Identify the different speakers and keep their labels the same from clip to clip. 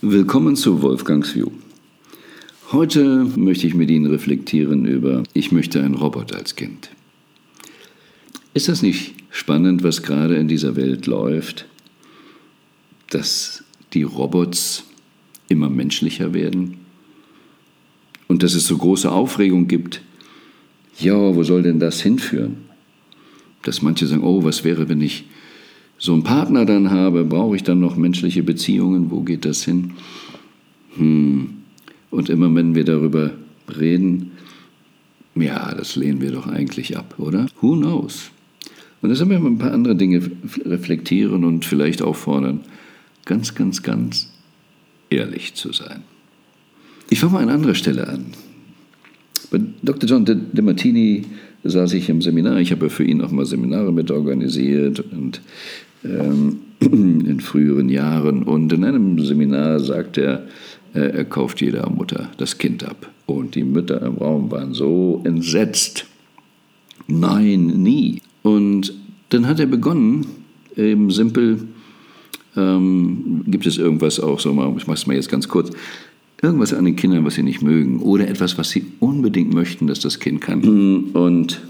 Speaker 1: Willkommen zu Wolfgangs View. Heute möchte ich mit Ihnen reflektieren über Ich möchte ein Roboter als Kind. Ist das nicht spannend, was gerade in dieser Welt läuft? Dass die Robots immer menschlicher werden und dass es so große Aufregung gibt. Ja, wo soll denn das hinführen? Dass manche sagen, oh, was wäre, wenn ich so einen Partner dann habe, brauche ich dann noch menschliche Beziehungen, wo geht das hin? Hm. Und immer wenn wir darüber reden, ja, das lehnen wir doch eigentlich ab, oder? Who knows? Und da sind wir mal ein paar andere Dinge reflektieren und vielleicht auffordern, ganz, ganz, ganz ehrlich zu sein. Ich fange mal an anderer Stelle an. Bei Dr. John De, Martini saß ich im Seminar. Ich habe für ihn auch mal Seminare mit organisiert und in früheren Jahren. Und in einem Seminar sagt er, äh, er kauft jeder Mutter das Kind ab. Und die Mütter im Raum waren so entsetzt. Nein, nie. Und dann hat er begonnen, eben simpel, ähm, gibt es irgendwas auch so, ich mache es mal jetzt ganz kurz, irgendwas an den Kindern, was sie nicht mögen oder etwas, was sie unbedingt möchten, dass das Kind kann. Und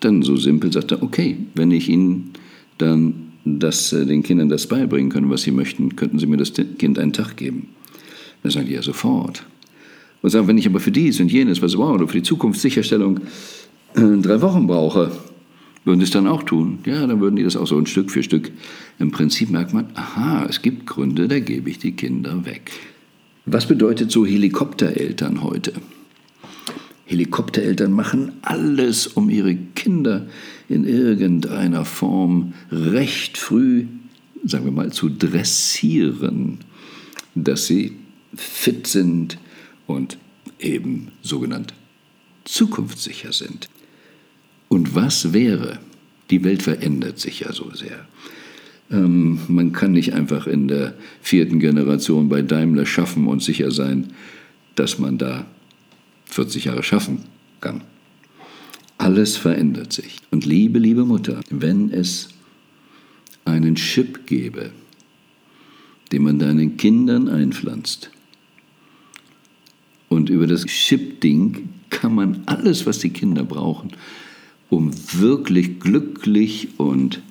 Speaker 1: dann so simpel sagt er, okay, wenn ich ihnen dann das, äh, den Kindern das beibringen können, was sie möchten, könnten sie mir das Kind einen Tag geben. Dann sagen die ja sofort. Und sagen, wenn ich aber für dies und jenes, was wow, oder für die Zukunftssicherstellung äh, drei Wochen brauche, würden sie es dann auch tun. Ja, dann würden die das auch so ein Stück für Stück. Im Prinzip merkt man, aha, es gibt Gründe, da gebe ich die Kinder weg. Was bedeutet so Helikoptereltern heute? Helikoptereltern machen alles, um ihre Kinder in irgendeiner Form recht früh, sagen wir mal, zu dressieren, dass sie fit sind und eben sogenannt zukunftssicher sind. Und was wäre? Die Welt verändert sich ja so sehr. Ähm, man kann nicht einfach in der vierten Generation bei Daimler schaffen und sicher sein, dass man da 40 Jahre schaffen kann. Alles verändert sich. Und liebe, liebe Mutter, wenn es einen Chip gäbe, den man deinen Kindern einpflanzt, und über das Chip-Ding kann man alles, was die Kinder brauchen, um wirklich glücklich und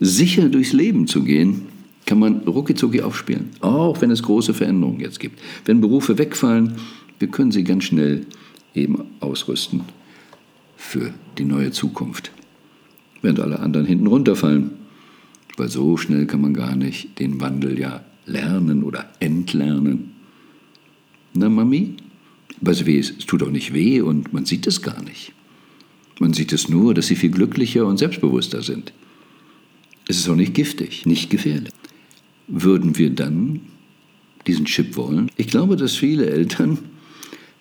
Speaker 1: sicher durchs Leben zu gehen, kann man rucki aufspielen. Auch wenn es große Veränderungen jetzt gibt. Wenn Berufe wegfallen, wir können sie ganz schnell eben ausrüsten für die neue Zukunft. Während alle anderen hinten runterfallen. Weil so schnell kann man gar nicht den Wandel ja lernen oder entlernen. Na, Mami? Weißt du, es tut auch nicht weh und man sieht es gar nicht. Man sieht es nur, dass sie viel glücklicher und selbstbewusster sind. Es ist auch nicht giftig, nicht gefährlich. Würden wir dann diesen Chip wollen? Ich glaube, dass viele Eltern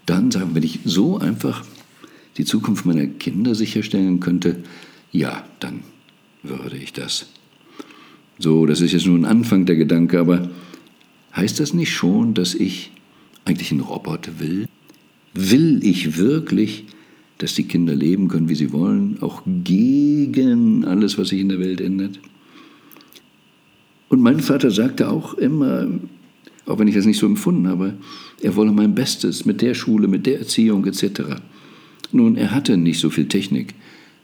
Speaker 1: dann sagen, wenn ich so einfach die Zukunft meiner Kinder sicherstellen könnte, ja, dann würde ich das. So, das ist jetzt nur ein Anfang der Gedanke, aber heißt das nicht schon, dass ich eigentlich einen Roboter will? Will ich wirklich, dass die Kinder leben können, wie sie wollen, auch gegen alles, was sich in der Welt ändert? Und mein Vater sagte auch immer, auch wenn ich das nicht so empfunden habe, er wolle mein Bestes mit der Schule, mit der Erziehung etc. Nun, er hatte nicht so viel Technik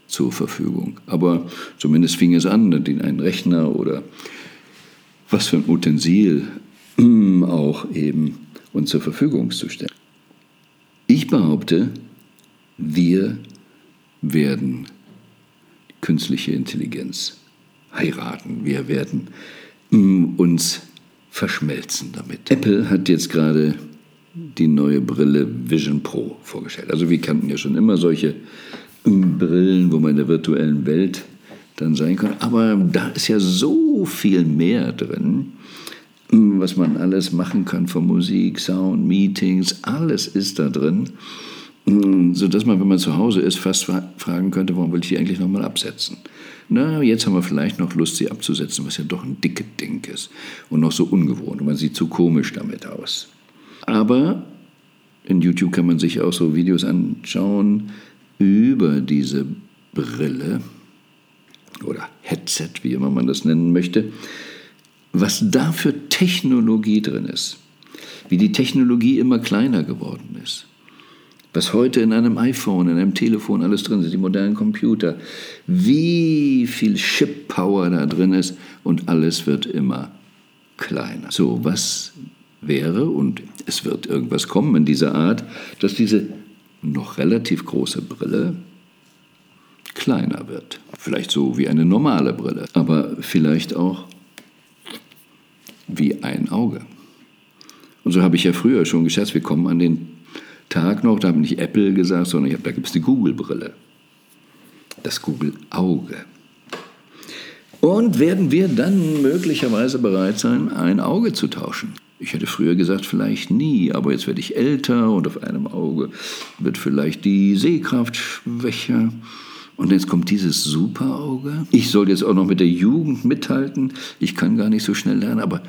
Speaker 1: zur Verfügung, aber zumindest fing es an, einen Rechner oder was für ein Utensil auch eben uns zur Verfügung zu stellen. Ich behaupte, wir werden künstliche Intelligenz heiraten. Wir werden uns verschmelzen damit. Apple hat jetzt gerade die neue Brille Vision Pro vorgestellt. Also wir kannten ja schon immer solche Brillen, wo man in der virtuellen Welt dann sein kann. Aber da ist ja so viel mehr drin, was man alles machen kann von Musik, Sound, Meetings, alles ist da drin. Ähm, Sodass man, wenn man zu Hause ist, fast fragen könnte, warum will ich die eigentlich nochmal absetzen? Na, jetzt haben wir vielleicht noch Lust, sie abzusetzen, was ja doch ein dickes Ding ist und noch so ungewohnt und man sieht zu komisch damit aus. Aber in YouTube kann man sich auch so Videos anschauen über diese Brille oder Headset, wie immer man das nennen möchte, was da für Technologie drin ist, wie die Technologie immer kleiner geworden ist, was heute in einem iPhone, in einem Telefon alles drin ist, die modernen Computer, wie viel Chip-Power da drin ist und alles wird immer kleiner. So, was wäre, und es wird irgendwas kommen in dieser Art, dass diese noch relativ große Brille kleiner wird. Vielleicht so wie eine normale Brille, aber vielleicht auch wie ein Auge. Und so habe ich ja früher schon geschätzt, wir kommen an den Tag noch, da habe ich nicht Apple gesagt, sondern ich habe, da gibt es die Google-Brille. Das Google-Auge. Und werden wir dann möglicherweise bereit sein, ein Auge zu tauschen? Ich hätte früher gesagt, vielleicht nie, aber jetzt werde ich älter und auf einem Auge wird vielleicht die Sehkraft schwächer. Und jetzt kommt dieses Superauge. Ich soll jetzt auch noch mit der Jugend mithalten. Ich kann gar nicht so schnell lernen, aber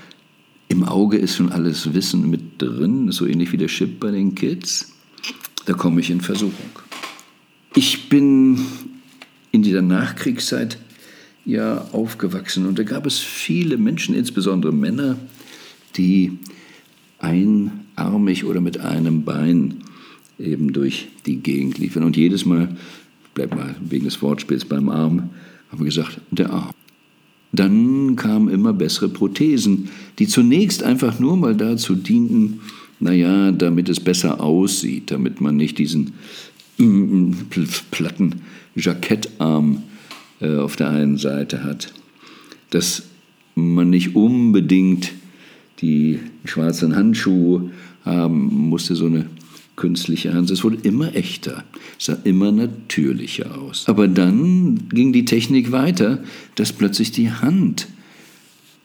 Speaker 1: im Auge ist schon alles Wissen mit drin, so ähnlich wie der Chip bei den Kids. Da komme ich in Versuchung. Ich bin in dieser Nachkriegszeit ja aufgewachsen und da gab es viele Menschen, insbesondere Männer, die einarmig oder mit einem Bein eben durch die Gegend liefen. Und jedes Mal, bleib mal wegen des Wortspiels beim Arm, haben wir gesagt, der Arm. Dann kamen immer bessere Prothesen, die zunächst einfach nur mal dazu dienten, naja, damit es besser aussieht, damit man nicht diesen mm, platten Jackettarm äh, auf der einen Seite hat, dass man nicht unbedingt die schwarzen Handschuhe haben musste, so eine künstliche Hand. Es wurde immer echter, sah immer natürlicher aus. Aber dann ging die Technik weiter, dass plötzlich die Hand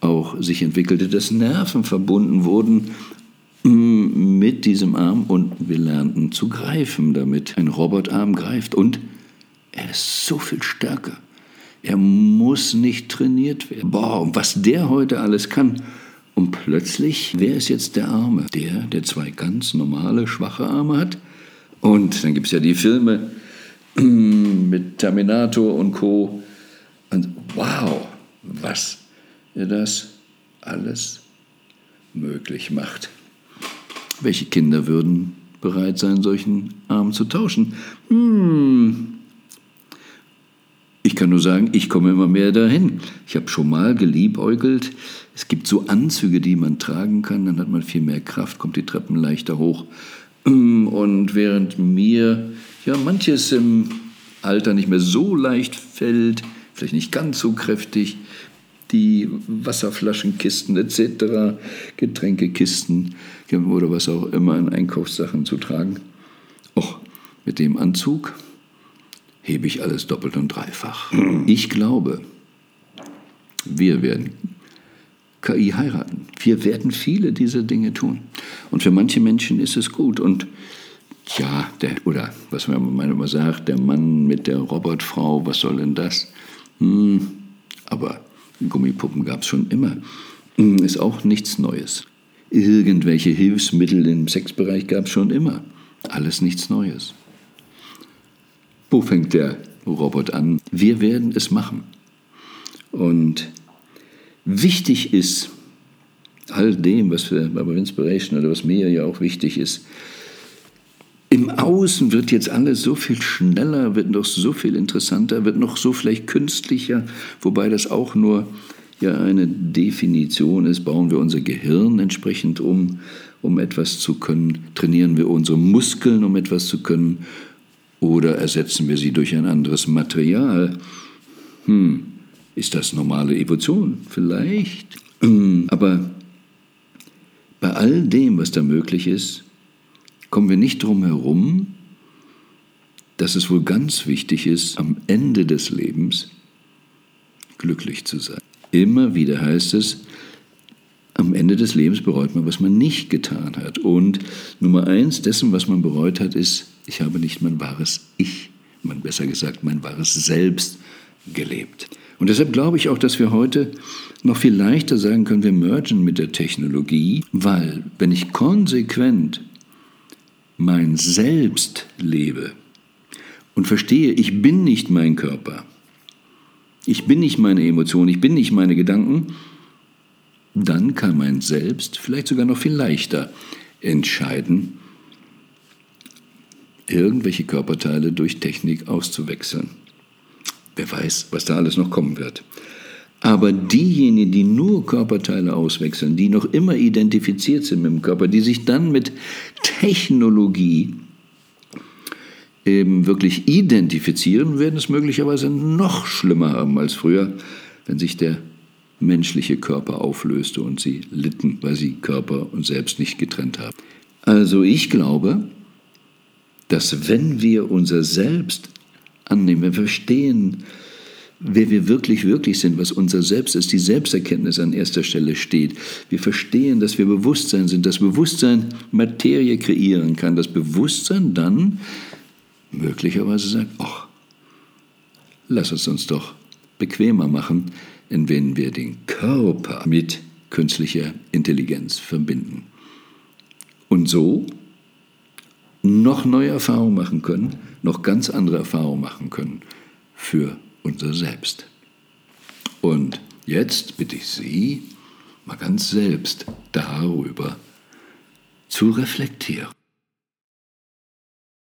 Speaker 1: auch sich entwickelte, dass Nerven verbunden wurden mm, mit diesem Arm und wir lernten zu greifen damit. Ein Robotarm greift und er ist so viel stärker. Er muss nicht trainiert werden. Boah, was der heute alles kann. Und plötzlich, wer ist jetzt der Arme? Der, der zwei ganz normale, schwache Arme hat? Und dann gibt es ja die Filme mit Terminator und Co. Und wow, was er das alles möglich macht. Welche Kinder würden bereit sein, solchen Arm zu tauschen? Hm. Ich kann nur sagen, ich komme immer mehr dahin. Ich habe schon mal geliebäugelt. Es gibt so Anzüge, die man tragen kann, dann hat man viel mehr Kraft, kommt die Treppen leichter hoch. Und während mir ja manches im Alter nicht mehr so leicht fällt, vielleicht nicht ganz so kräftig, die Wasserflaschenkisten etc., Getränkekisten oder was auch immer in Einkaufssachen zu tragen. Och, mit dem Anzug hebe ich alles doppelt und dreifach. Ich glaube, wir werden KI heiraten. Wir werden viele dieser Dinge tun. Und für manche Menschen ist es gut. Und ja, der, oder was man immer sagt, der Mann mit der Robotfrau, was soll denn das? Hm, aber Gummipuppen gab es schon immer. Hm, ist auch nichts Neues. Irgendwelche Hilfsmittel im Sexbereich gab es schon immer. Alles nichts Neues. Wo fängt der Robot an? Wir werden es machen. Und wichtig ist, all dem, was für bei Inspiration oder was mir ja auch wichtig ist, im Außen wird jetzt alles so viel schneller, wird noch so viel interessanter, wird noch so vielleicht künstlicher, wobei das auch nur ja eine Definition ist. Bauen wir unser Gehirn entsprechend um, um etwas zu können? Trainieren wir unsere Muskeln, um etwas zu können? Oder ersetzen wir sie durch ein anderes Material? Hm, ist das normale Evolution? Vielleicht. Hm, aber bei all dem, was da möglich ist, kommen wir nicht drum herum, dass es wohl ganz wichtig ist, am Ende des Lebens glücklich zu sein. Immer wieder heißt es, am Ende des Lebens bereut man, was man nicht getan hat. Und Nummer eins dessen, was man bereut hat, ist, ich habe nicht mein wahres Ich, man besser gesagt mein wahres Selbst gelebt. Und deshalb glaube ich auch, dass wir heute noch viel leichter sagen können, wir mergen mit der Technologie, weil wenn ich konsequent mein Selbst lebe und verstehe, ich bin nicht mein Körper, ich bin nicht meine Emotionen, ich bin nicht meine Gedanken, dann kann man selbst vielleicht sogar noch viel leichter entscheiden, irgendwelche Körperteile durch Technik auszuwechseln. Wer weiß, was da alles noch kommen wird. Aber diejenigen, die nur Körperteile auswechseln, die noch immer identifiziert sind mit dem Körper, die sich dann mit Technologie eben wirklich identifizieren, werden es möglicherweise noch schlimmer haben als früher, wenn sich der menschliche Körper auflöste und sie litten, weil sie Körper und Selbst nicht getrennt haben. Also ich glaube, dass wenn wir unser Selbst annehmen, wir verstehen, wer wir wirklich, wirklich sind, was unser Selbst ist, die Selbsterkenntnis an erster Stelle steht. Wir verstehen, dass wir Bewusstsein sind, dass Bewusstsein Materie kreieren kann, dass Bewusstsein dann möglicherweise sagt, ach, lass es uns doch bequemer machen, indem wir den Körper mit künstlicher Intelligenz verbinden. Und so noch neue Erfahrungen machen können, noch ganz andere Erfahrungen machen können für unser Selbst. Und jetzt bitte ich Sie, mal ganz selbst darüber zu reflektieren.